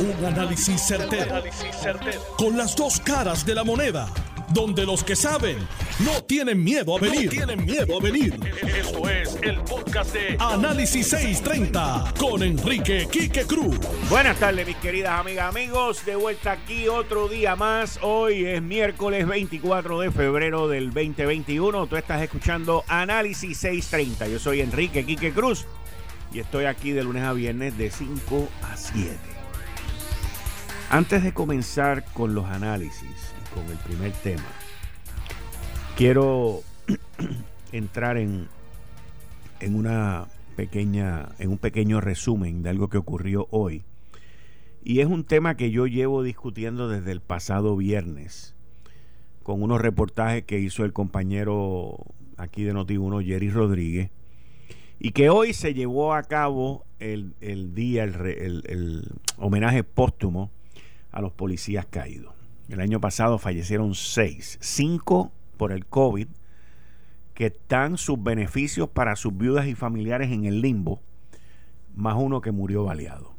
Un análisis certero, Con las dos caras de la moneda. Donde los que saben no tienen miedo a venir. No tienen miedo a venir. Esto es el podcast de Análisis 630 con Enrique Quique Cruz. Buenas tardes, mis queridas amigas, amigos. De vuelta aquí otro día más. Hoy es miércoles 24 de febrero del 2021. Tú estás escuchando Análisis 630. Yo soy Enrique Quique Cruz y estoy aquí de lunes a viernes de 5 a 7. Antes de comenzar con los análisis con el primer tema, quiero entrar en, en una pequeña, en un pequeño resumen de algo que ocurrió hoy. Y es un tema que yo llevo discutiendo desde el pasado viernes con unos reportajes que hizo el compañero aquí de Noti1, Jerry Rodríguez, y que hoy se llevó a cabo el, día, el, el, homenaje póstumo a los policías caídos. El año pasado fallecieron seis, cinco por el COVID, que están sus beneficios para sus viudas y familiares en el limbo, más uno que murió baleado.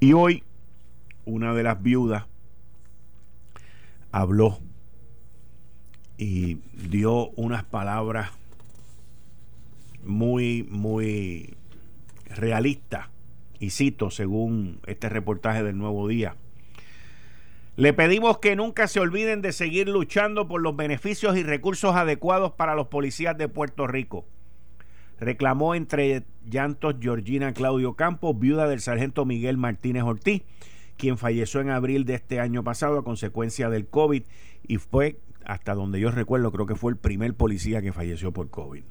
Y hoy una de las viudas habló y dio unas palabras muy, muy realista, y cito según este reportaje del Nuevo Día. Le pedimos que nunca se olviden de seguir luchando por los beneficios y recursos adecuados para los policías de Puerto Rico. Reclamó entre llantos Georgina Claudio Campos, viuda del sargento Miguel Martínez Ortiz, quien falleció en abril de este año pasado a consecuencia del COVID y fue, hasta donde yo recuerdo, creo que fue el primer policía que falleció por COVID.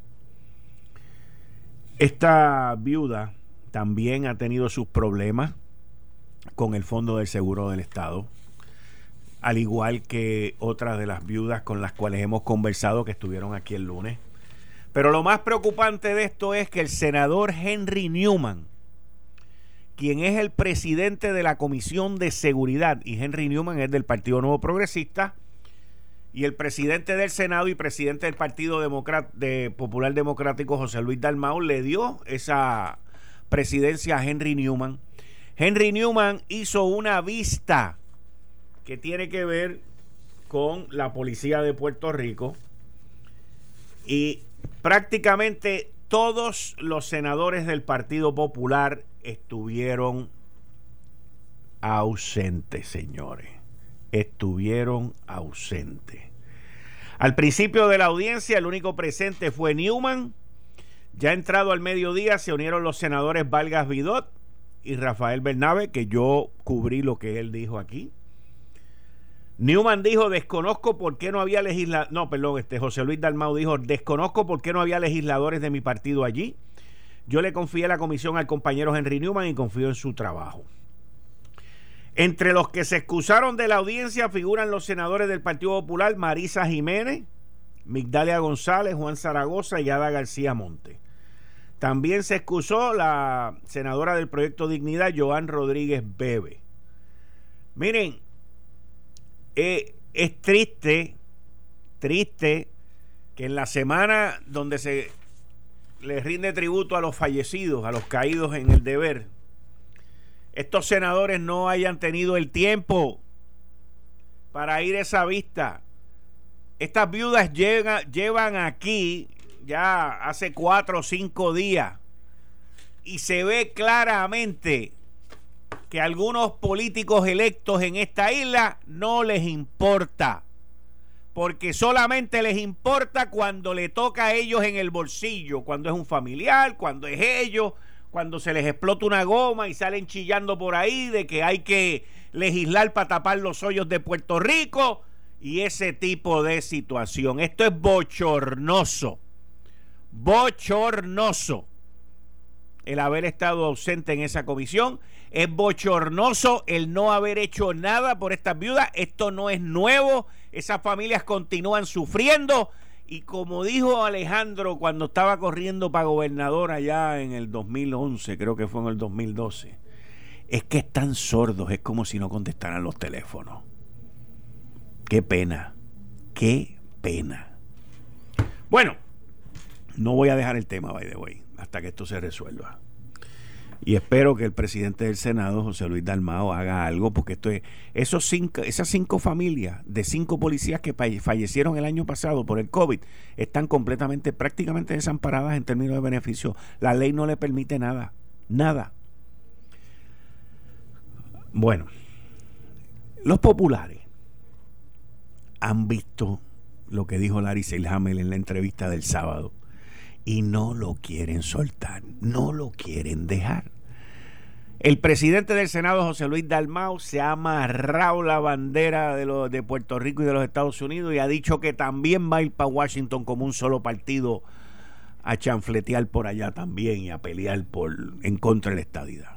Esta viuda también ha tenido sus problemas con el Fondo del Seguro del Estado, al igual que otras de las viudas con las cuales hemos conversado que estuvieron aquí el lunes. Pero lo más preocupante de esto es que el senador Henry Newman, quien es el presidente de la Comisión de Seguridad, y Henry Newman es del Partido Nuevo Progresista, y el presidente del Senado y presidente del Partido Popular Democrático, José Luis Dalmau, le dio esa presidencia Henry Newman. Henry Newman hizo una vista que tiene que ver con la policía de Puerto Rico y prácticamente todos los senadores del Partido Popular estuvieron ausentes, señores estuvieron ausentes. Al principio de la audiencia, el único presente fue Newman. Ya entrado al mediodía, se unieron los senadores Vargas Vidot y Rafael Bernabe, que yo cubrí lo que él dijo aquí. Newman dijo, desconozco por qué no había legisladores, no, perdón, este José Luis Dalmau dijo, desconozco por qué no había legisladores de mi partido allí. Yo le confié la comisión al compañero Henry Newman y confío en su trabajo. Entre los que se excusaron de la audiencia figuran los senadores del Partido Popular Marisa Jiménez, Migdalia González, Juan Zaragoza y Ada García Monte. También se excusó la senadora del Proyecto Dignidad, Joan Rodríguez Bebe. Miren, eh, es triste, triste que en la semana donde se le rinde tributo a los fallecidos, a los caídos en el deber, estos senadores no hayan tenido el tiempo para ir a esa vista. Estas viudas llevan aquí ya hace cuatro o cinco días y se ve claramente que algunos políticos electos en esta isla no les importa. Porque solamente les importa cuando le toca a ellos en el bolsillo, cuando es un familiar, cuando es ellos, cuando se les explota una goma y salen chillando por ahí de que hay que legislar para tapar los hoyos de Puerto Rico y ese tipo de situación. Esto es bochornoso, bochornoso el haber estado ausente en esa comisión. Es bochornoso el no haber hecho nada por estas viudas. Esto no es nuevo. Esas familias continúan sufriendo. Y como dijo Alejandro cuando estaba corriendo para gobernador allá en el 2011, creo que fue en el 2012, es que están sordos, es como si no contestaran los teléfonos. Qué pena, qué pena. Bueno, no voy a dejar el tema, by the way, hasta que esto se resuelva. Y espero que el presidente del Senado, José Luis Dalmao, haga algo, porque esto es, esos cinco, esas cinco familias de cinco policías que fallecieron el año pasado por el COVID están completamente, prácticamente desamparadas en términos de beneficio. La ley no le permite nada, nada. Bueno, los populares han visto lo que dijo Larry Selhammer en la entrevista del sábado y no lo quieren soltar, no lo quieren dejar. El presidente del Senado, José Luis Dalmau, se ha amarrado la bandera de, Puerto Rico y de los Estados Unidos y ha dicho que también va a ir para Washington como un solo partido a chanfletear por allá también y a pelear por, en contra de la estadidad.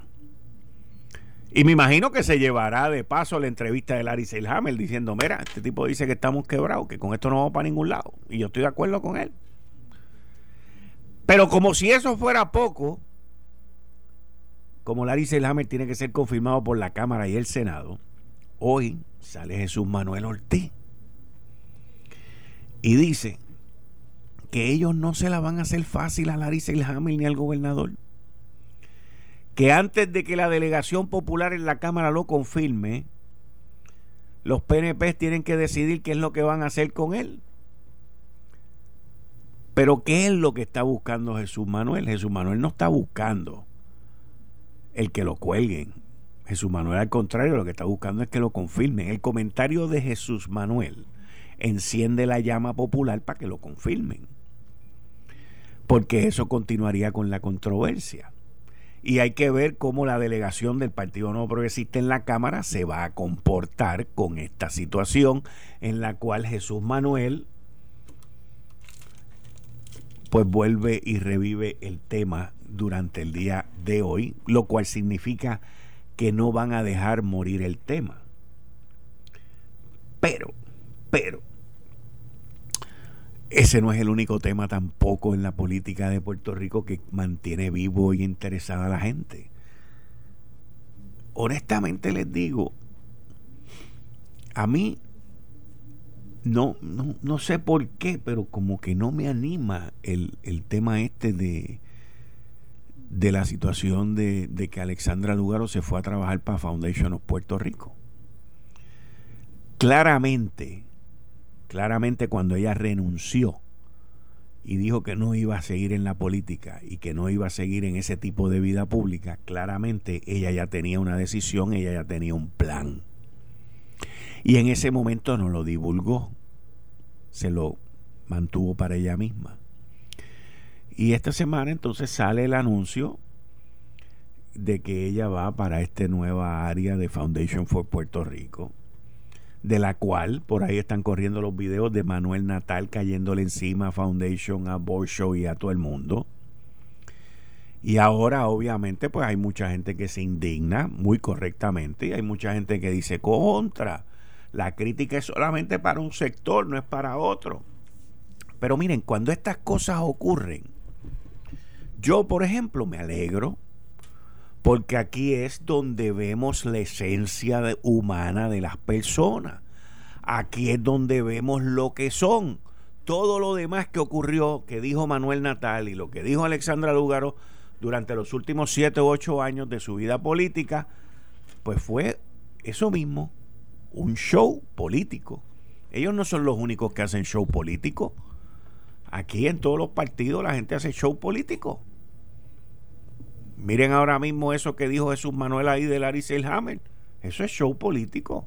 Y me imagino que se llevará de paso la entrevista de Larry Selhammer diciendo, mira, este tipo dice que estamos quebrados, que con esto no vamos para ningún lado. Y yo estoy de acuerdo con él. Pero como si eso fuera poco, como Larry Selhammer tiene que ser confirmado por la Cámara y el Senado, hoy sale Jesús Manuel Ortiz y dice que ellos no se la van a hacer fácil a Larry Selhammer ni al gobernador que antes de que la delegación popular en la Cámara lo confirme, los PNP tienen que decidir qué es lo que van a hacer con él. Pero ¿qué es lo que está buscando Jesús Manuel? Jesús Manuel no está buscando el que lo cuelguen. Jesús Manuel al contrario lo que está buscando es que lo confirmen. El comentario de Jesús Manuel enciende la llama popular para que lo confirmen. Porque eso continuaría con la controversia y hay que ver cómo la delegación del Partido Nuevo Progresista en la Cámara se va a comportar con esta situación en la cual Jesús Manuel pues vuelve y revive el tema durante el día de hoy, lo cual significa que no van a dejar morir el tema. Pero, pero, ese no es el único tema tampoco en la política de Puerto Rico que mantiene vivo y interesada a la gente. Honestamente les digo, a mí no, no, no sé por qué, pero como que no me anima el, tema este de, de la situación de, de que Alexandra Lugaro se fue a trabajar para Foundation of Puerto Rico. Claramente, claramente cuando ella renunció y dijo que no iba a seguir en la política y que no iba a seguir en ese tipo de vida pública, claramente ella ya tenía una decisión, ella ya tenía un plan. Y en ese momento no lo divulgó, se lo mantuvo para ella misma. Y esta semana entonces sale el anuncio de que ella va para esta nueva área de Foundation for Puerto Rico de la cual por ahí están corriendo los videos de Manuel Natal cayéndole encima a Foundation, a Borshow y a todo el mundo. Y ahora obviamente pues hay mucha gente que se indigna muy correctamente y hay mucha gente que dice contra. La crítica es solamente para un sector, no es para otro. Pero miren, cuando estas cosas ocurren, yo por ejemplo me alegro porque aquí es donde vemos la esencia humana de las personas. Aquí es donde vemos lo que son. Todo lo demás que ocurrió, que dijo Manuel Natal y lo que dijo Alexandra Lúgaro durante los últimos siete u ocho años de su vida política, pues fue eso mismo, un show político. Ellos no son los únicos que hacen show político. Aquí en todos los partidos la gente hace show político. Miren ahora mismo eso que dijo Jesús Manuel ahí de Larry Selhammer. Eso es show político.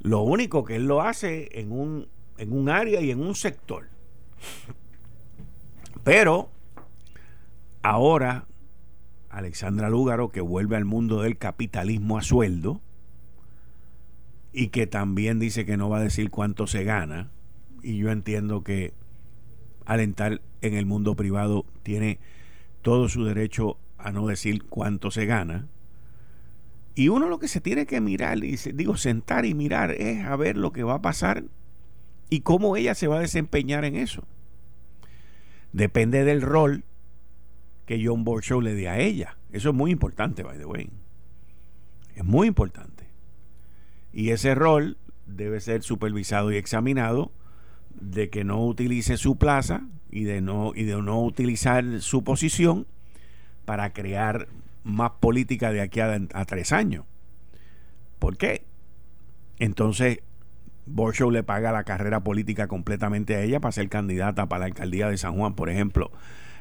Lo único que él lo hace en un, en un área y en un sector. Pero ahora Alexandra Lúgaro, que vuelve al mundo del capitalismo a sueldo y que también dice que no va a decir cuánto se gana, y yo entiendo que alentar en el mundo privado tiene todo su derecho a no decir cuánto se gana. Y uno lo que se tiene que mirar, y digo, sentar y mirar, es a ver lo que va a pasar y cómo ella se va a desempeñar en eso. Depende del rol que John Borshow le dé a ella. Eso es muy importante, by the way. Es muy importante. Y ese rol debe ser supervisado y examinado de que no utilice su plaza y de no, y de no utilizar su posición para crear más política de aquí a, tres años. ¿Por qué? Entonces, Borshow le paga la carrera política completamente a ella para ser candidata para la alcaldía de San Juan, por ejemplo,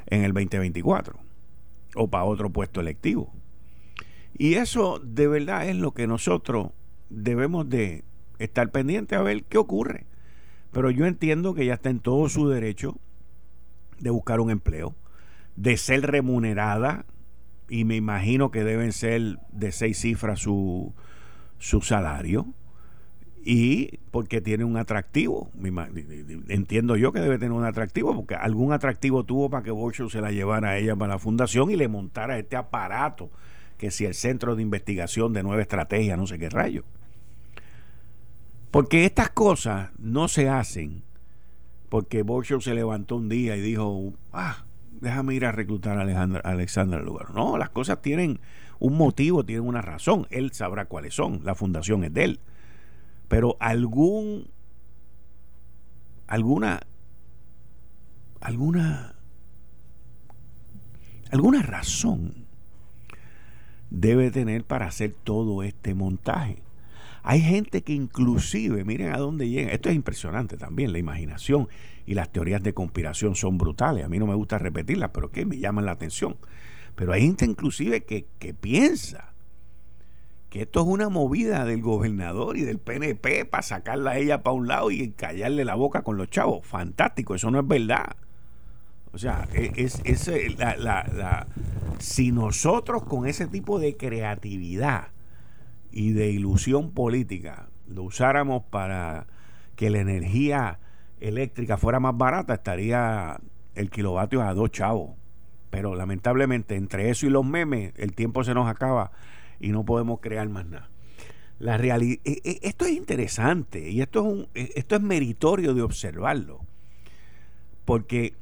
en el 2024 o para otro puesto electivo. Y eso de verdad es lo que nosotros debemos de estar pendientes a ver qué ocurre. Pero yo entiendo que ella está en todo su derecho de buscar un empleo, de ser remunerada, y me imagino que deben ser de seis cifras su, su salario, y porque tiene un atractivo. Entiendo yo que debe tener un atractivo, porque algún atractivo tuvo para que Borshow se la llevara a ella para la fundación y le montara este aparato, que si el Centro de Investigación de Nueva Estrategia, no sé qué rayo. Porque estas cosas no se hacen porque Borshow se levantó un día y dijo, ah, déjame ir a reclutar a Alexandra, Alexandra Lugar. No, las cosas tienen un motivo, tienen una razón. Él sabrá cuáles son. La fundación es de él. Pero algún, alguna, alguna, alguna razón debe tener para hacer todo este montaje. Hay gente que inclusive, miren a dónde llega, esto es impresionante también, la imaginación y las teorías de conspiración son brutales, a mí no me gusta repetirlas, pero que me llaman la atención. Pero hay gente inclusive que, que piensa que esto es una movida del gobernador y del PNP para sacarla a ella para un lado y callarle la boca con los chavos. Fantástico, eso no es verdad. O sea, e, es, la, la, si nosotros con ese tipo de creatividad y de ilusión política lo usáramos para que la energía eléctrica fuera más barata, estaría el kilovatio a dos chavos. Pero lamentablemente entre eso y los memes, el tiempo se nos acaba y no podemos crear más nada. La realidad, e, e, esto es interesante y esto es, un, e, esto es meritorio de observarlo. Porque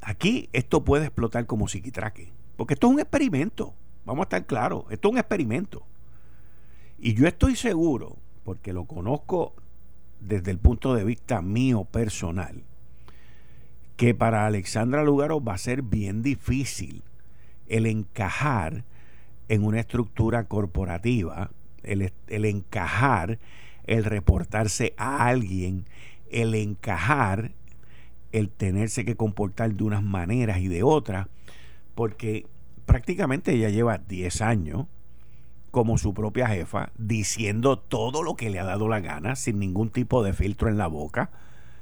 aquí esto puede explotar como psiquitraque. Porque esto es un experimento. Vamos a estar claros. Esto es un experimento. Y yo estoy seguro, porque lo conozco desde el punto de vista mío personal, que para Alexandra Lugaro va a ser bien difícil el encajar en una estructura corporativa, el, el, encajar, el reportarse a alguien, el encajar, el tenerse que comportar de unas maneras y de otras, porque prácticamente ella lleva 10 años como su propia jefa, diciendo todo lo que le ha dado la gana, sin ningún tipo de filtro en la boca,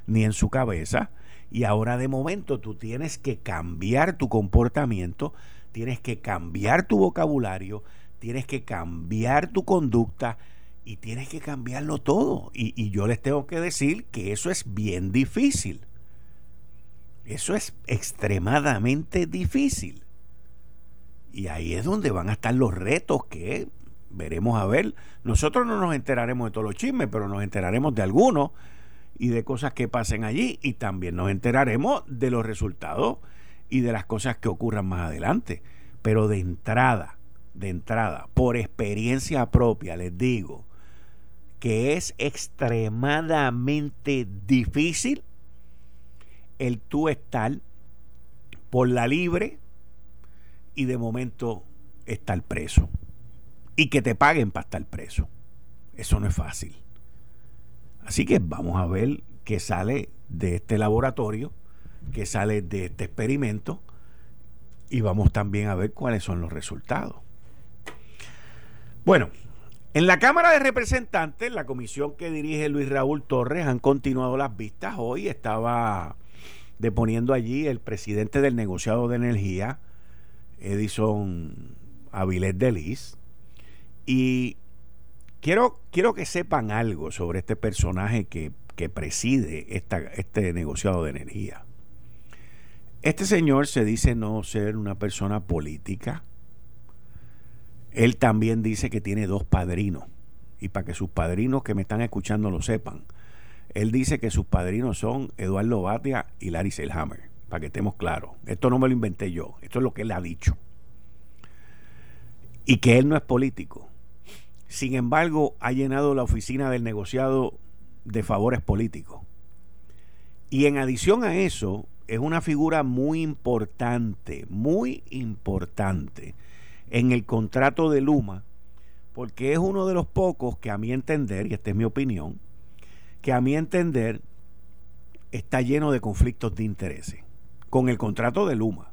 ni en su cabeza. Y ahora de momento tú tienes que cambiar tu comportamiento, tienes que cambiar tu vocabulario, tienes que cambiar tu conducta y tienes que cambiarlo todo. Y, y yo les tengo que decir que eso es bien difícil. Eso es extremadamente difícil. Y ahí es donde van a estar los retos que veremos a ver. Nosotros no nos enteraremos de todos los chismes, pero nos enteraremos de algunos y de cosas que pasen allí y también nos enteraremos de los resultados y de las cosas que ocurran más adelante. Pero de entrada, de entrada, por experiencia propia, les digo que es extremadamente difícil el tú estar por la libre y de momento estar preso y que te paguen para estar preso. Eso no es fácil. Así que vamos a ver qué sale de este laboratorio, qué sale de este experimento y vamos también a ver cuáles son los resultados. Bueno, en la Cámara de Representantes, la comisión que dirige Luis Raúl Torres, han continuado las vistas. Hoy estaba deponiendo allí el presidente del negociado de energía, Edison Avilés de Liz y quiero, quiero que sepan algo sobre este personaje que, preside esta, este negociado de energía. Este señor se dice no ser una persona política. Él también dice que tiene dos padrinos. Y para que sus padrinos que me están escuchando lo sepan, él dice que sus padrinos son Eduardo Batia y Larry Selhammer. Para que estemos claros. Esto no me lo inventé yo. Esto es lo que él ha dicho. Y que él no es político. Sin embargo, ha llenado la oficina del negociado de favores políticos. Y en adición a eso, es una figura muy importante, muy importante en el contrato de Luma, porque es uno de los pocos que a mi entender, y esta es mi opinión, que a mi entender está lleno de conflictos de intereses con el contrato de Luma.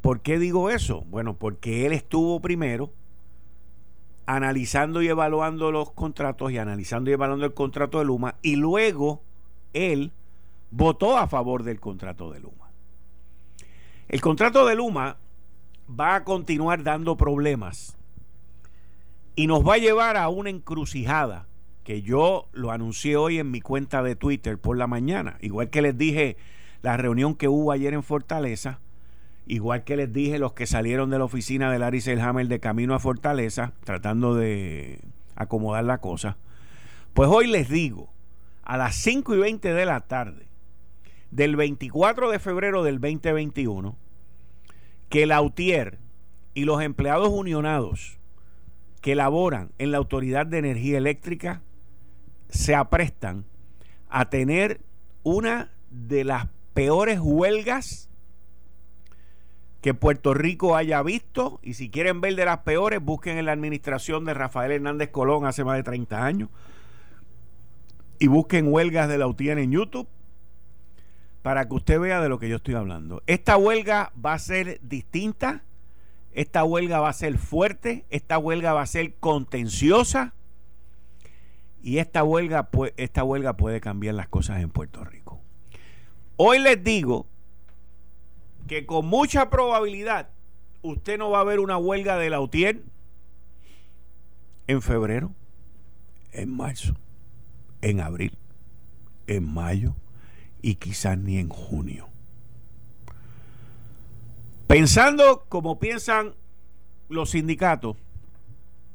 ¿Por qué digo eso? Bueno, porque él estuvo primero analizando y evaluando los contratos y analizando y evaluando el contrato de Luma y luego él votó a favor del contrato de Luma. El contrato de Luma va a continuar dando problemas y nos va a llevar a una encrucijada que yo lo anuncié hoy en mi cuenta de Twitter por la mañana, igual que les dije la reunión que hubo ayer en Fortaleza, Igual que les dije, los que salieron de la oficina de Larry Selhammer de camino a Fortaleza, tratando de acomodar la cosa. Pues hoy les digo, a las 5 y 20 de la tarde del 24 de febrero del 2021, que la UTIER y los empleados unionados que laboran en la Autoridad de Energía Eléctrica se aprestan a tener una de las peores huelgas que Puerto Rico haya visto y si quieren ver de las peores, busquen en la administración de Rafael Hernández Colón hace más de 30 años y busquen huelgas de la UTIEN en YouTube para que usted vea de lo que yo estoy hablando. Esta huelga va a ser distinta, esta huelga va a ser fuerte, esta huelga va a ser contenciosa y esta huelga, esta huelga puede cambiar las cosas en Puerto Rico. Hoy les digo que con mucha probabilidad usted no va a ver una huelga de la UTIER en febrero, en marzo, en abril, en mayo y quizás ni en junio. Pensando como piensan los sindicatos,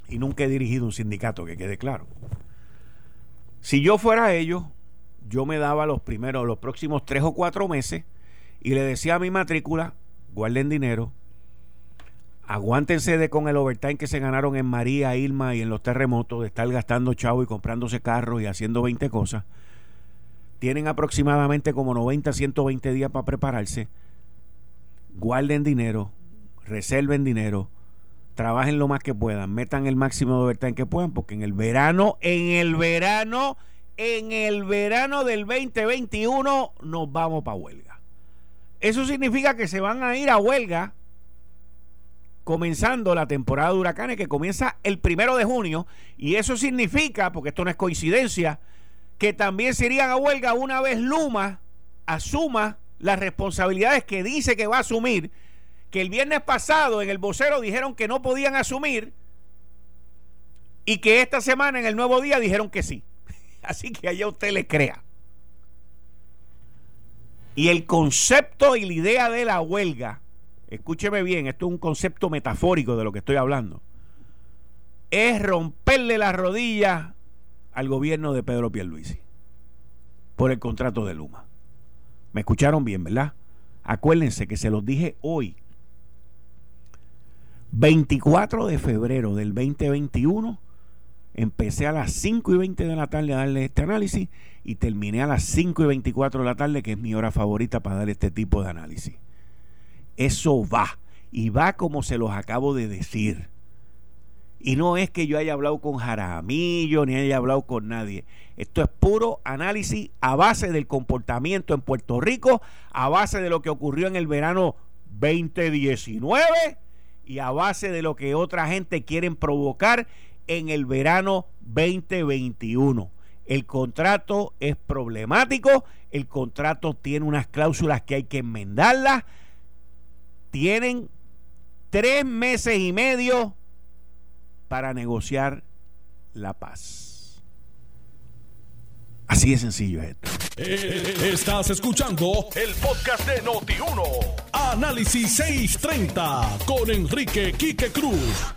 y nunca he dirigido un sindicato, que quede claro. Si yo fuera ellos, yo me daba los primeros, los próximos tres o cuatro meses y le decía a mi matrícula, guarden dinero, aguántense de con el overtime que se ganaron en María, Irma y en los terremotos, de estar gastando chavo y comprándose carros y haciendo 20 cosas. Tienen aproximadamente como 90, 120 días para prepararse. Guarden dinero, reserven dinero, trabajen lo más que puedan, metan el máximo de overtime que puedan, porque en el verano, en el verano, en el verano del 2021 nos vamos para huelga. Eso significa que se van a ir a huelga comenzando la temporada de huracanes que comienza el primero de junio y eso significa, porque esto no es coincidencia, que también se irían a huelga una vez Luma asuma las responsabilidades que dice que va a asumir, que el viernes pasado en el vocero dijeron que no podían asumir y que esta semana en el nuevo día dijeron que sí. Así que allá usted le crea. Y el concepto y la idea de la huelga, escúcheme bien, esto es un concepto metafórico de lo que estoy hablando, es romperle la rodilla al gobierno de Pedro Pierluisi por el contrato de Luma. ¿Me escucharon bien, verdad? Acuérdense que se los dije hoy. 24 de febrero del 2021 Empecé a las 5 y 20 de la tarde a darle este análisis y terminé a las 5 y 24 de la tarde, que es mi hora favorita para dar este tipo de análisis. Eso va, y va como se los acabo de decir. Y no es que yo haya hablado con Jaramillo ni haya hablado con nadie. Esto es puro análisis a base del comportamiento en Puerto Rico, a base de lo que ocurrió en el verano 2019 y a base de lo que otra gente quieren provocar en el verano 2021. El contrato es problemático, el contrato tiene unas cláusulas que hay que enmendarlas. Tienen tres meses y medio para negociar la paz. Así de sencillo es esto. Eh, estás escuchando el podcast de Noti1. Análisis 630 con Enrique Quique Cruz.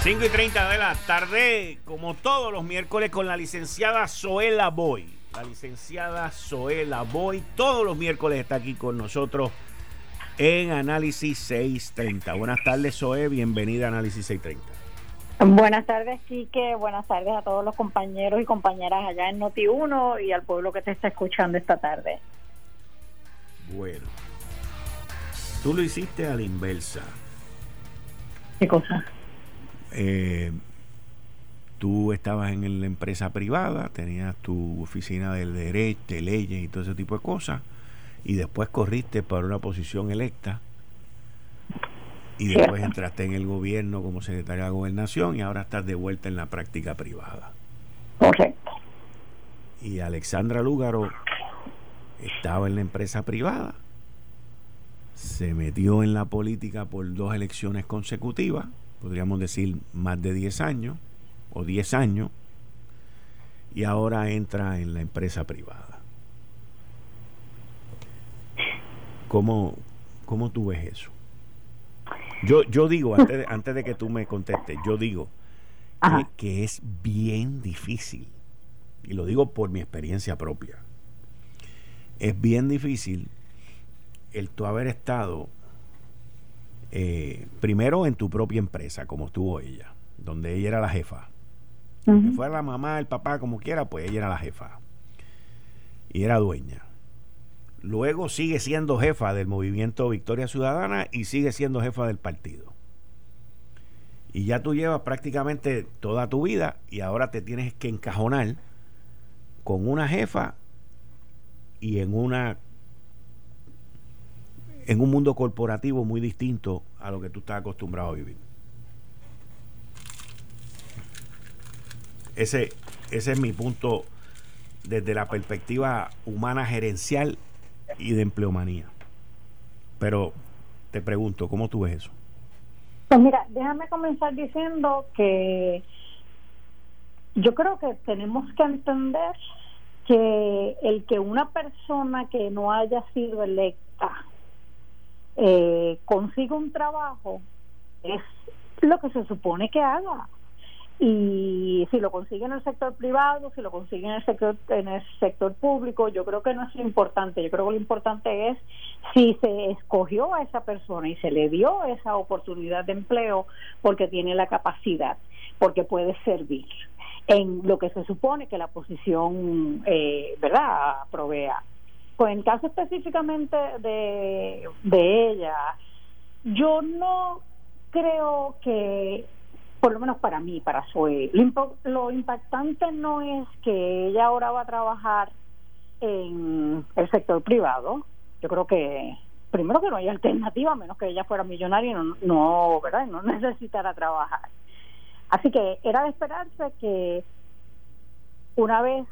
5 y 30 de la tarde, como todos los miércoles, con la licenciada Zoela Boy. La licenciada Zoela Boy, todos los miércoles está aquí con nosotros en Análisis 630. Buenas tardes, Zoe, bienvenida a Análisis 630. Buenas tardes, Quique. Buenas tardes a todos los compañeros y compañeras allá en Noti1 y al pueblo que te está escuchando esta tarde. Bueno, tú lo hiciste a la inversa ¿Qué cosa? Eh, tú estabas en la empresa privada, tenías tu oficina del derecho, de leyes y todo ese tipo de cosas, y después corriste para una posición electa, y después entraste en el gobierno como secretaria de gobernación y ahora estás de vuelta en la práctica privada. Correcto. Y Alexandra Lúgaro estaba en la empresa privada, se metió en la política por dos elecciones consecutivas, podríamos decir más de 10 años, o 10 años, y ahora entra en la empresa privada. ¿Cómo, cómo tú ves eso? Yo, yo digo, antes de, antes de que tú me contestes, yo digo que, que, es bien difícil, y lo digo por mi experiencia propia, es bien difícil el tú haber estado eh, primero en tu propia empresa, como estuvo ella, donde ella era la jefa. Que fuera la mamá, el papá, como quiera, pues ella era la jefa. Y era dueña. Luego sigue siendo jefa del movimiento Victoria Ciudadana y sigue siendo jefa del partido. Y ya tú llevas prácticamente toda tu vida y ahora te tienes que encajonar con una jefa y en una en un mundo corporativo muy distinto a lo que tú estás acostumbrado a vivir. Ese, ese es mi punto desde la perspectiva humana gerencial y de empleomanía. Pero te pregunto, ¿cómo tú ves eso? Pues mira, déjame comenzar diciendo que yo creo que tenemos que entender que el que una persona que no haya sido electa eh, consiga un trabajo es lo que se supone que haga y si lo consigue en el sector privado, si lo consigue en el sector en el sector público, yo creo que no es lo importante, yo creo que lo importante es si se escogió a esa persona y se le dio esa oportunidad de empleo porque tiene la capacidad, porque puede servir en lo que se supone que la posición, eh, ¿verdad?, provea. Pues en caso específicamente de, de ella, yo no creo que por lo menos para mí, para Zoe, lo, impactante no es que ella ahora va a trabajar en el sector privado. Yo creo que primero que no hay alternativa, a menos que ella fuera millonaria y no, no, ¿verdad? no necesitara trabajar. Así que era de esperarse que una vez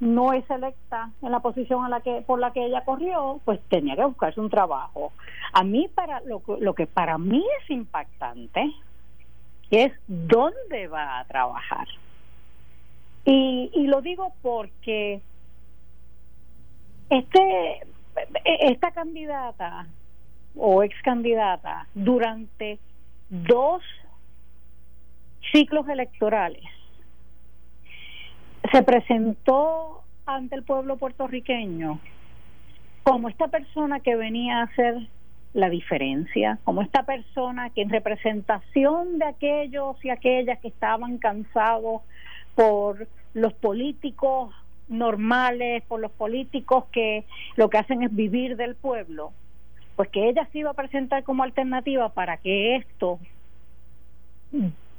no es electa en la posición en la que por la que ella corrió, pues tenía que buscarse un trabajo. A mí para lo, lo que para mí es impactante es dónde va a trabajar. Y, y lo digo porque este esta candidata o ex candidata durante dos ciclos electorales se presentó ante el pueblo puertorriqueño como esta persona que venía a hacer la diferencia, como esta persona que en representación de aquellos y aquellas que estaban cansados por los políticos normales, por los políticos que lo que hacen es vivir del pueblo, pues que ella se iba a presentar como alternativa para que esto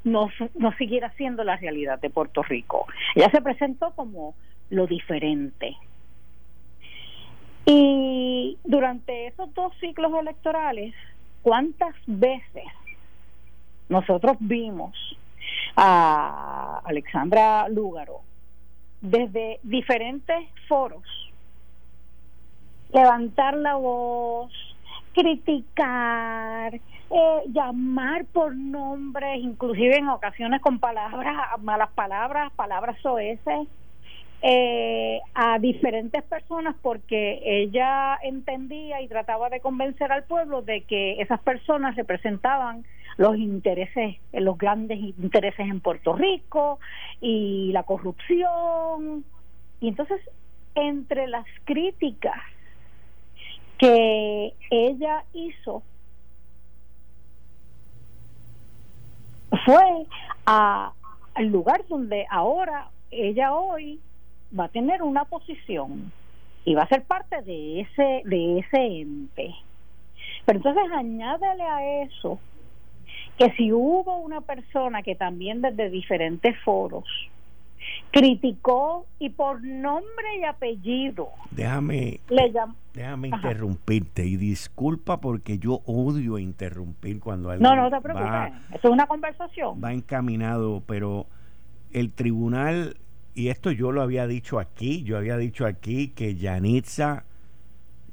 no, no siguiera siendo la realidad de Puerto Rico. Ella se presentó como lo diferente, y durante esos dos ciclos electorales, ¿cuántas veces nosotros vimos a Alexandra Lúgaro desde diferentes foros levantar la voz, criticar, eh, llamar por nombres, inclusive en ocasiones con palabras, malas palabras, palabras soeces, eh, a diferentes personas porque ella entendía y trataba de convencer al pueblo de que esas personas representaban los intereses, los grandes intereses en Puerto Rico y la corrupción. Y entonces, entre las críticas que ella hizo, fue a, al lugar donde ahora ella hoy va a tener una posición y va a ser parte de ese de ese ente. Pero entonces añádale a eso que si hubo una persona que también desde diferentes foros criticó y por nombre y apellido. Déjame le déjame interrumpirte y disculpa porque yo odio interrumpir cuando alguien no no te preocupes. eso es una conversación. va encaminado pero el tribunal y esto yo lo había dicho aquí yo había dicho aquí que Yanitza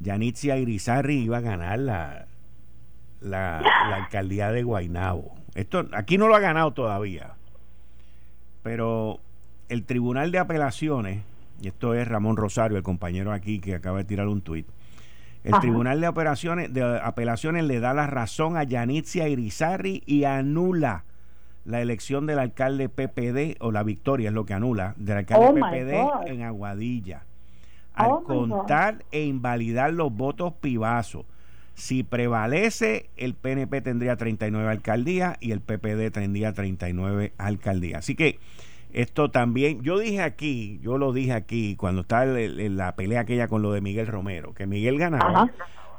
Yanitza Irizarri iba a ganar la la, la alcaldía de Guainabo esto aquí no lo ha ganado todavía pero el Tribunal de Apelaciones, y esto es Ramón Rosario, el compañero aquí que acaba de tirar un tuit, el Tribunal de, Operaciones, de Apelaciones le da la razón a Yanitzia Irizarri y anula la elección del alcalde PPD, o la victoria es lo que anula, del alcalde oh PPD en Aguadilla, al oh contar e invalidar los votos pibazos. Si prevalece, el PNP tendría 39 alcaldías y el PPD tendría 39 alcaldías. Así que esto también, yo dije aquí, yo lo dije aquí cuando estaba la pelea aquella con lo de Miguel Romero, que Miguel ganaba,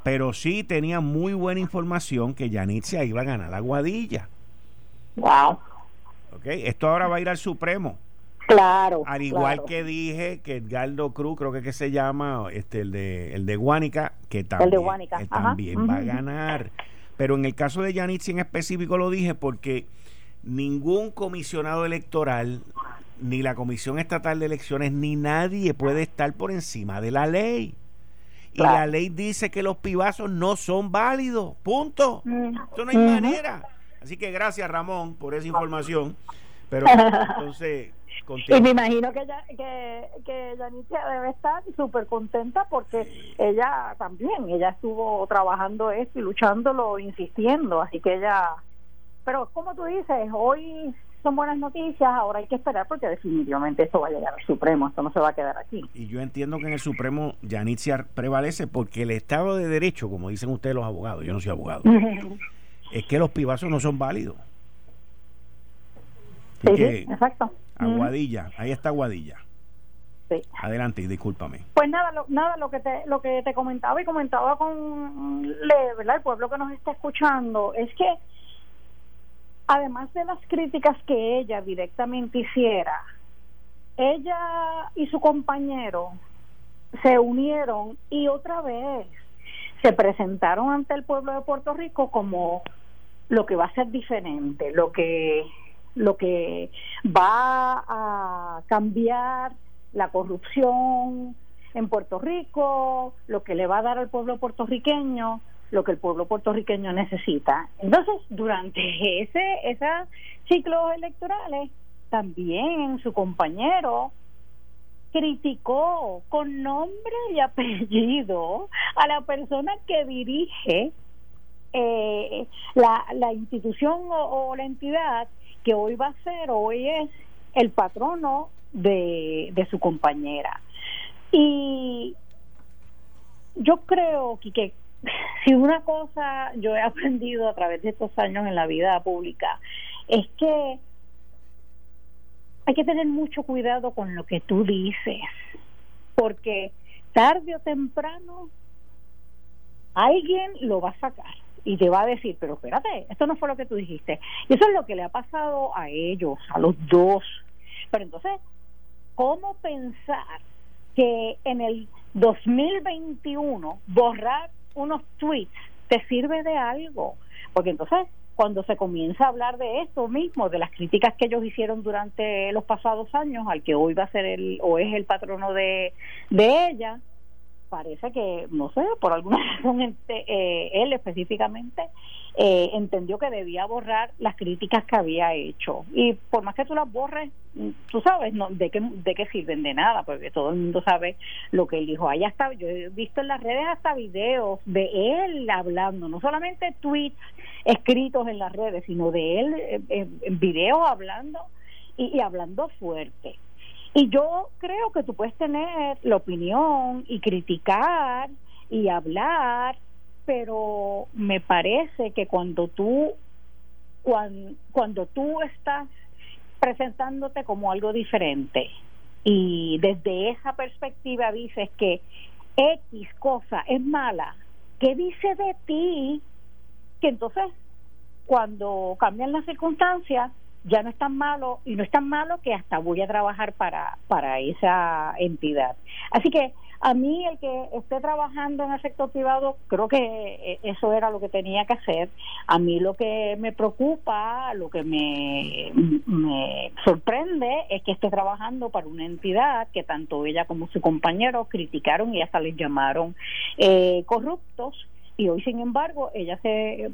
pero sí tenía muy buena información que Yanitzia iba a ganar la Guadilla. Wow. Ok, esto ahora va a ir al Supremo. Claro. Al igual que dije que Edgardo Cruz, creo que, que se llama, este, el de, el de Guánica, que también, también va a ganar. Pero en el caso de Yanitzia en específico lo dije porque ningún comisionado electoral, ni la Comisión Estatal de Elecciones, ni nadie puede estar por encima de la ley. Y la ley dice que los pibazos no son válidos. Punto. Mm. Esto no hay manera. Así que gracias, Ramón, por esa información. Pero entonces. Y me imagino que ya, que, que debe estar súper contenta porque ella también, ella estuvo trabajando esto y luchándolo, insistiendo, así que ella pero como tú dices, hoy son buenas noticias, ahora hay que esperar porque definitivamente esto va a llegar al Supremo, esto no se va a quedar aquí. Y yo entiendo que en el Supremo Yanitzia prevalece porque el Estado de Derecho, como dicen ustedes los abogados, yo no soy abogado, es que los pibazos no son válidos. Sí, exacto. Aguadilla, ahí está Aguadilla. Sí. Adelante y discúlpame. Pues nada, lo, nada lo que te lo que te comentaba y comentaba con ¿verdad? el pueblo que nos está escuchando es que además de las críticas que ella directamente hiciera, ella y su compañero se unieron y otra vez se presentaron ante el pueblo de Puerto Rico como lo que va a ser diferente, lo que lo que va a cambiar la corrupción en Puerto Rico, lo que le va a dar al pueblo puertorriqueño lo que el pueblo puertorriqueño necesita. Entonces, durante ese esos ciclos electorales, también su compañero criticó con nombre y apellido a la persona que dirige eh, la, la institución o, la entidad que hoy va a ser, hoy es el patrono de, de su compañera. Y yo creo que si una cosa yo he aprendido a través de estos años en la vida pública es que hay que tener mucho cuidado con lo que tú dices, porque tarde o temprano alguien lo va a sacar y te va a decir, pero espérate, esto no fue lo que tú dijiste. Y eso es lo que le ha pasado a ellos, a los dos. Pero entonces, ¿cómo pensar que en el 2021 borrar unos tweets te sirve de algo, porque entonces cuando se comienza a hablar de esto mismo, de las críticas que ellos hicieron durante los pasados años al que hoy va a ser el o es el patrono de, de ella, parece que, no sé, por alguna razón eh, él específicamente eh, entendió que debía borrar las críticas que había hecho. Y por más que tú las borres, tú sabes no, de, qué, de qué sirven de nada, porque todo el mundo sabe lo que él dijo. Ahí hasta, yo he visto en las redes hasta videos de él hablando, no solamente tweets escritos en las redes, sino de él eh, en, videos hablando y, y hablando fuerte. Y yo creo que tú puedes tener la opinión y criticar y hablar pero me parece que cuando tú cuando, cuando tú estás presentándote como algo diferente y desde esa perspectiva dices que X cosa es mala, ¿qué dice de ti? Que entonces cuando cambian las circunstancias, ya no es tan malo y no es tan malo que hasta voy a trabajar para, para esa entidad. Así que a mí el que esté trabajando en el sector privado, creo que eh, eso era lo que tenía que hacer. A mí lo que me preocupa, lo que me, me sorprende es que esté trabajando para una entidad que tanto ella como su compañero criticaron y hasta les llamaron eh, corruptos y hoy sin embargo ella se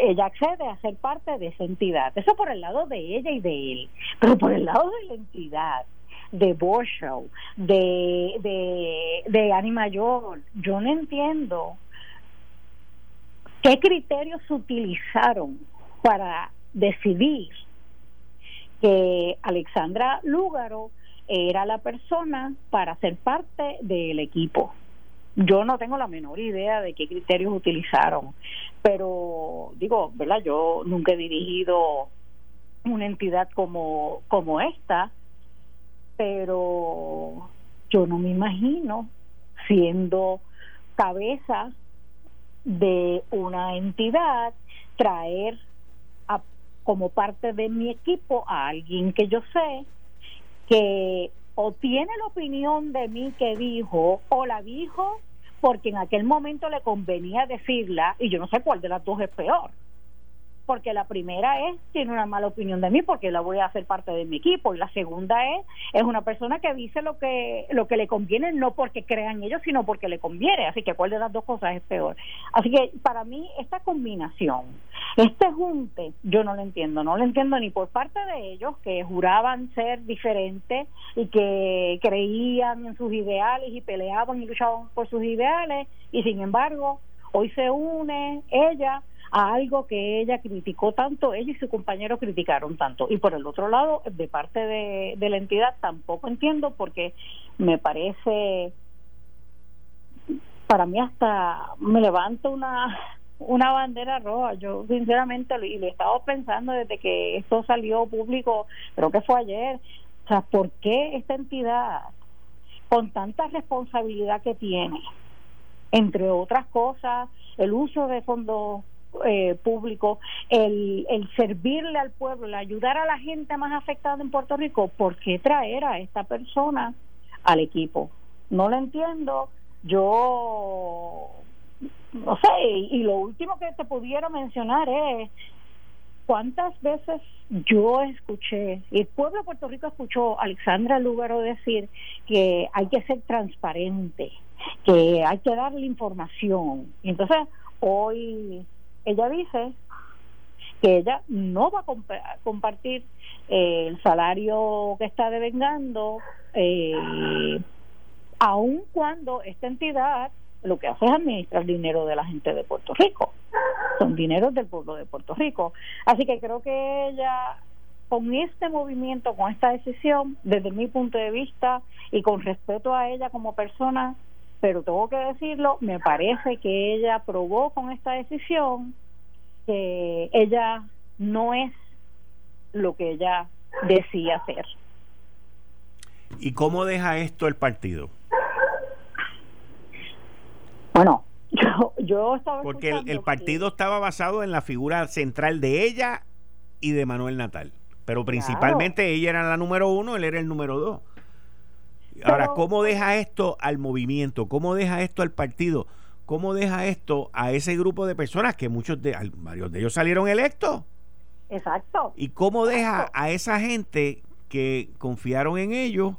ella accede a ser parte de esa entidad. Eso por el lado de ella y de él, pero por el lado de la entidad, de Borshow, de, de, de Ani Mayor, yo no entiendo qué criterios utilizaron para decidir que Alexandra Lúgaro era la persona para ser parte del equipo. Yo no tengo la menor idea de qué criterios utilizaron, pero digo, ¿verdad? Yo nunca he dirigido una entidad como, como esta, pero yo no me imagino siendo cabeza de una entidad traer a, como parte de mi equipo a alguien que yo sé que o tiene la opinión de mí que dijo o la dijo porque en aquel momento le convenía decirla y yo no sé cuál de las dos es peor porque la primera es tiene una mala opinión de mí porque la voy a hacer parte de mi equipo. Y la segunda es es una persona que dice lo que lo que le conviene no porque crean ellos sino porque le conviene. Así que cuál de las dos cosas es peor así que para mí esta combinación este junte yo no lo entiendo. No lo entiendo ni por parte de ellos que juraban ser diferentes y que creían en sus ideales y peleaban y luchaban por sus ideales. Y sin embargo hoy se une ella a algo que ella criticó tanto, ella y su compañero criticaron tanto. Y por el otro lado, de parte de, la entidad, tampoco entiendo porque me parece, para mí hasta me levanta una una bandera roja. Yo sinceramente y lo he estado pensando desde que esto salió público, creo que fue ayer. O sea, ¿por qué esta entidad con tanta responsabilidad que tiene, entre otras cosas, el uso de fondos eh, público, el, el servirle al pueblo, el ayudar a la gente más afectada en Puerto Rico, ¿por qué traer a esta persona al equipo? No lo entiendo. Yo no sé, y, lo último que te pudiera mencionar es cuántas veces yo escuché, el pueblo de Puerto Rico escuchó a Alexandra Lúgaro decir que hay que ser transparente, que hay que darle información. Entonces hoy ella dice que ella no va a compartir eh, el salario que está devengando, eh, aun cuando esta entidad lo que hace es administrar dinero de la gente de Puerto Rico. Son dineros del pueblo de Puerto Rico. Así que creo que ella, con este movimiento, con esta decisión, desde mi punto de vista y con respeto a ella como persona, pero tengo que decirlo, me parece que ella probó con esta decisión que ella no es lo que ella decía ser. ¿Y cómo deja esto el partido? Bueno, yo, yo estaba... Porque el, partido estaba basado en la figura central de ella y de Manuel Natal. Pero principalmente ella era la número uno, él era el número dos. Ahora, ¿cómo deja esto al movimiento? ¿Cómo deja esto al partido? ¿Cómo deja esto a ese grupo de personas que muchos de varios de ellos salieron electos? Exacto. ¿Y cómo deja a esa gente que confiaron en ellos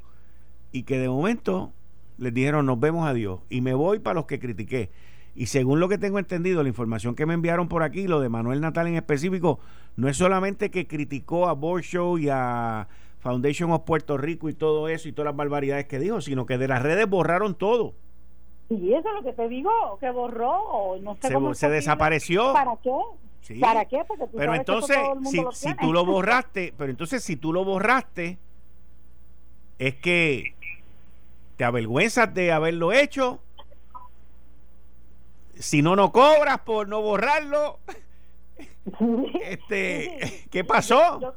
y que de momento les dijeron nos vemos a Dios y me voy para los que critiqué? Y según lo que tengo entendido, la información que me enviaron por aquí, lo de Manuel Natal en específico, no es solamente que criticó a Borshow y a Foundation of Puerto Rico y todo eso y todas las barbaridades que dijo, sino que de las redes borraron todo. Y eso es lo que te digo, que borró, no sé se, cómo se desapareció. ¿Para qué? ¿Para qué? Porque pero entonces, si, si tú lo borraste, pero entonces si tú lo borraste, es que te avergüenzas de haberlo hecho. Si no, no cobras por no borrarlo. este, ¿qué pasó? yo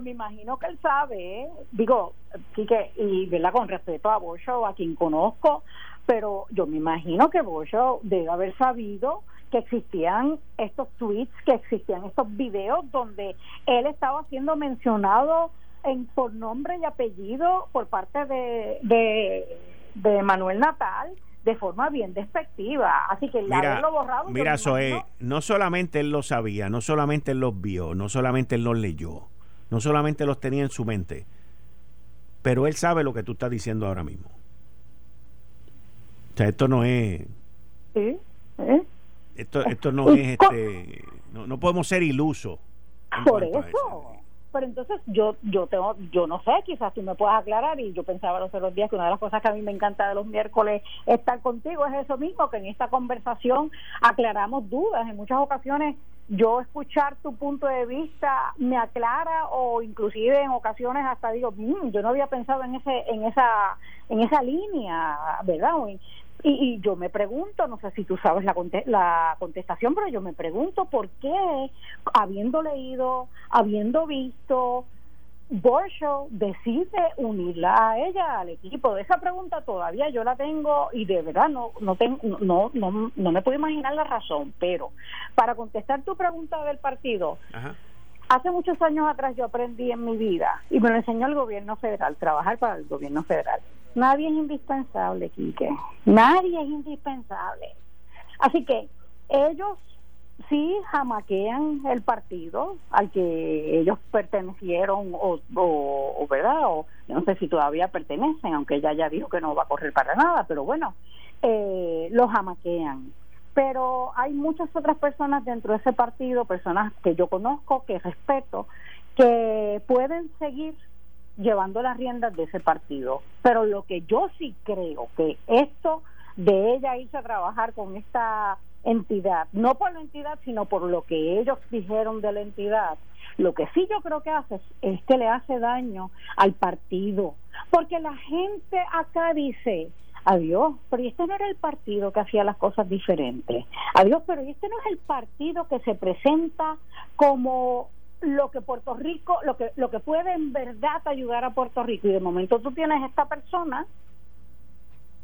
me imagino que él sabe, ¿eh? digo, y ¿verdad? con respeto a Bocho, a quien conozco, pero yo me imagino que Bocho debe haber sabido que existían estos tweets, que existían estos videos donde él estaba siendo mencionado en, por nombre y apellido por parte de, de, Manuel Natal de forma bien despectiva. Así que mira, haberlo borrado. Mira, Zoe, no solamente él lo sabía, no solamente él los vio, no solamente él los leyó, no solamente los tenía en su mente, pero él sabe lo que tú estás diciendo ahora mismo. O sea, esto no es. ¿Sí? ¿Eh? Esto, esto no es este. No, no podemos ser ilusos. Por eso pero entonces yo yo tengo yo no sé quizás tú me puedas aclarar y yo pensaba los otros días que una de las cosas que a mí me encanta de los miércoles estar contigo es eso mismo que en esta conversación aclaramos dudas en muchas ocasiones yo escuchar tu punto de vista me aclara o inclusive en ocasiones hasta digo mm, yo no había pensado en ese en esa en esa línea verdad y, yo me pregunto, no sé si tú sabes la, la contestación, pero yo me pregunto por qué, habiendo leído, habiendo visto, Borshow decide unirla a ella al equipo. Esa pregunta todavía yo la tengo y de verdad no no tengo, no, no, no me puedo imaginar la razón, pero para contestar tu pregunta del partido, hace muchos años atrás yo aprendí en mi vida y me lo enseñó el gobierno federal, trabajar para el gobierno federal. Nadie es indispensable, Quique. Nadie es indispensable. Así que ellos sí jamaquean el partido al que ellos pertenecieron o, o, verdad o no sé si todavía pertenecen aunque ella ya dijo que no va a correr para nada pero bueno eh, lo jamaquean pero hay muchas otras personas dentro de ese partido personas que yo conozco que respeto que pueden seguir llevando las riendas de ese partido. Pero lo que yo sí creo que esto de ella irse a trabajar con esta entidad, no por la entidad, sino por lo que ellos dijeron de la entidad, lo que sí yo creo que hace es que le hace daño al partido, porque la gente acá dice, adiós, pero este no era el partido que hacía las cosas diferentes, adiós, pero este no es el partido que se presenta como lo que Puerto Rico, lo que, lo que puede en verdad ayudar a Puerto Rico. Y de momento tú tienes esta persona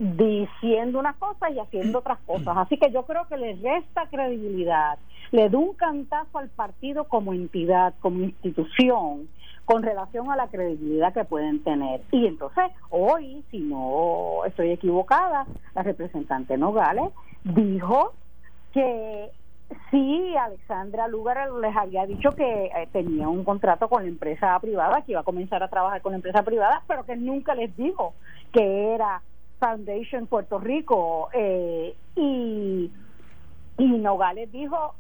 diciendo unas cosas y haciendo otras cosas. Así que yo creo que le resta credibilidad, le da un cantazo al partido como entidad, como institución, con relación a la credibilidad que pueden tener. Y entonces, hoy, si no estoy equivocada, la representante Nogales dijo que Sí, Alexandra Lugar les había dicho que eh, tenía un contrato con la empresa privada, que iba a comenzar a trabajar con la empresa privada, pero que nunca les dijo que era Foundation Puerto Rico. Eh, y, y Nogales dijo,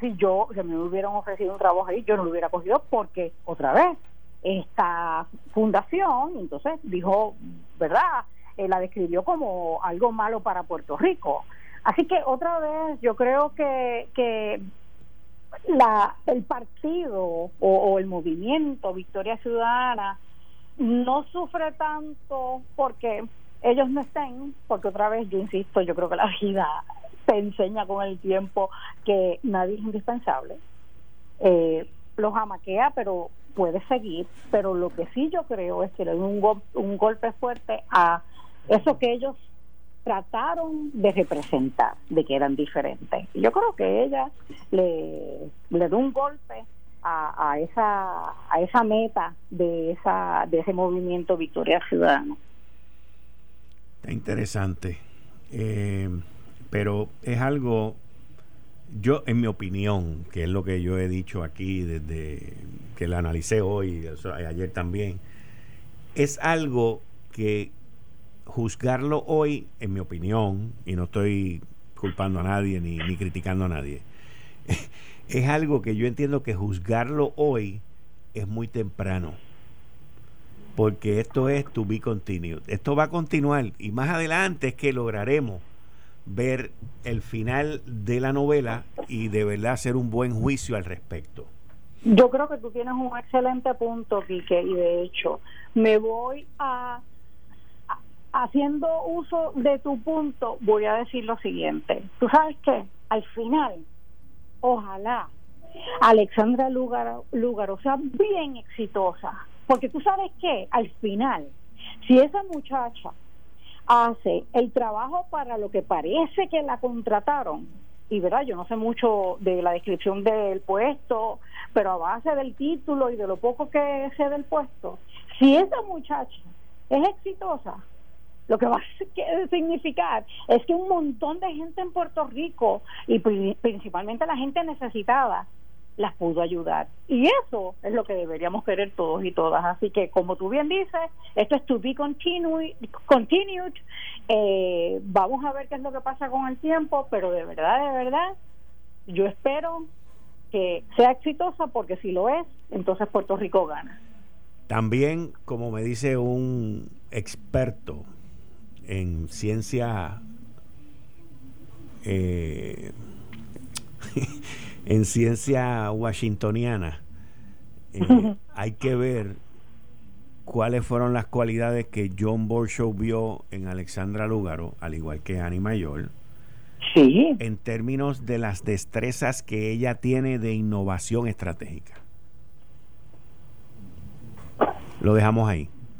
si yo, si me hubieran ofrecido un trabajo ahí, yo no lo hubiera cogido porque, otra vez, esta fundación, entonces dijo, ¿verdad? Eh, la describió como algo malo para Puerto Rico. Así que otra vez yo creo que, que la, el partido o, el movimiento Victoria Ciudadana no sufre tanto porque ellos no estén, porque otra vez yo insisto, yo creo que la vida te enseña con el tiempo que nadie es indispensable. Eh, los amaquea, pero puede seguir, pero lo que sí yo creo es que le da un, un golpe fuerte a eso que ellos trataron de representar, de que eran diferentes. Yo creo que ella le, le dio un golpe a, a, esa a esa meta de esa de ese movimiento Victoria Ciudadana. Está interesante, eh, pero es algo yo en mi opinión, que es lo que yo he dicho aquí desde que la analicé hoy, ayer también, es algo que juzgarlo hoy, en mi opinión, y no estoy culpando a nadie ni criticando a nadie, es algo que yo entiendo que juzgarlo hoy es muy temprano. Porque esto es to be continued. Esto va a continuar y más adelante es que lograremos ver el final de la novela y de verdad hacer un buen juicio al respecto. Yo creo que tú tienes un excelente punto, Quique, y de hecho me voy a haciendo uso de tu punto, voy a decir lo siguiente. Tú sabes que al final, ojalá Alexandra Lugar, o sea bien exitosa, porque tú sabes que al final, si esa muchacha hace el trabajo para lo que parece que la contrataron, y verdad, yo no sé mucho de la descripción del puesto, pero a base del título y de lo poco que sé del puesto, si esa muchacha es exitosa, lo que va a significar es que un montón de gente en Puerto Rico y principalmente la gente necesitada las pudo ayudar. Y eso es lo que deberíamos querer todos y todas. Así que, como tú bien dices, esto es to be continued. Eh, vamos a ver qué es lo que pasa con el tiempo, pero de verdad, de verdad, yo espero que sea exitosa porque si lo es, entonces Puerto Rico gana. También, como me dice un experto en ciencia eh, en ciencia washingtoniana, eh, hay que ver cuáles fueron las cualidades que John Borshow vio en Alexandra Lugaro, al igual que Annie Mayor. Sí. En términos de las destrezas que ella tiene de innovación estratégica. Lo dejamos ahí.